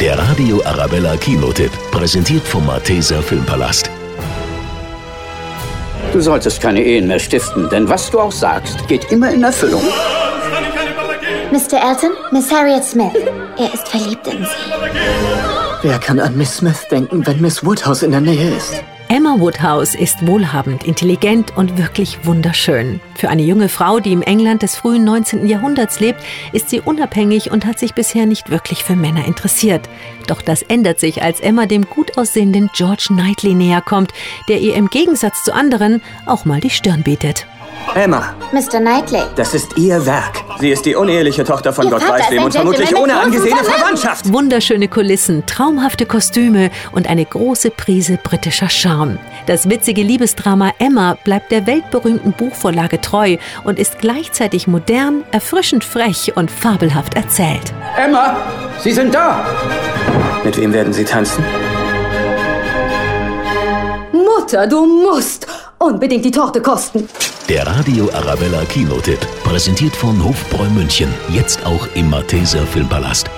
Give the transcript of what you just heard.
Der Radio Arabella Kinotipp, präsentiert vom Malteser Filmpalast. Du solltest keine Ehen mehr stiften, denn was du auch sagst, geht immer in Erfüllung. Mr. Elton, Miss Harriet Smith. Er ist verliebt in Sie. Wer kann an Miss Smith denken, wenn Miss Woodhouse in der Nähe ist? Emma Woodhouse ist wohlhabend, intelligent und wirklich wunderschön. Für eine junge Frau, die im England des frühen 19. Jahrhunderts lebt, ist sie unabhängig und hat sich bisher nicht wirklich für Männer interessiert. Doch das ändert sich, als Emma dem gut aussehenden George Knightley näher kommt, der ihr im Gegensatz zu anderen auch mal die Stirn bietet. Emma, Mr. Knightley. das ist ihr Werk. Sie ist die uneheliche Tochter von Ihr Gott Vater weiß ist wem und vermutlich ohne angesehene. Verwandtschaft. Wunderschöne Kulissen, traumhafte Kostüme und eine große Prise britischer Charme. Das witzige Liebesdrama Emma bleibt der weltberühmten Buchvorlage treu und ist gleichzeitig modern, erfrischend frech und fabelhaft erzählt. Emma, Sie sind da! Mit wem werden Sie tanzen? Mutter, du musst unbedingt die Torte kosten. Der Radio Arabella Kinotipp, präsentiert von Hofbräu München, jetzt auch im Malteser Filmpalast.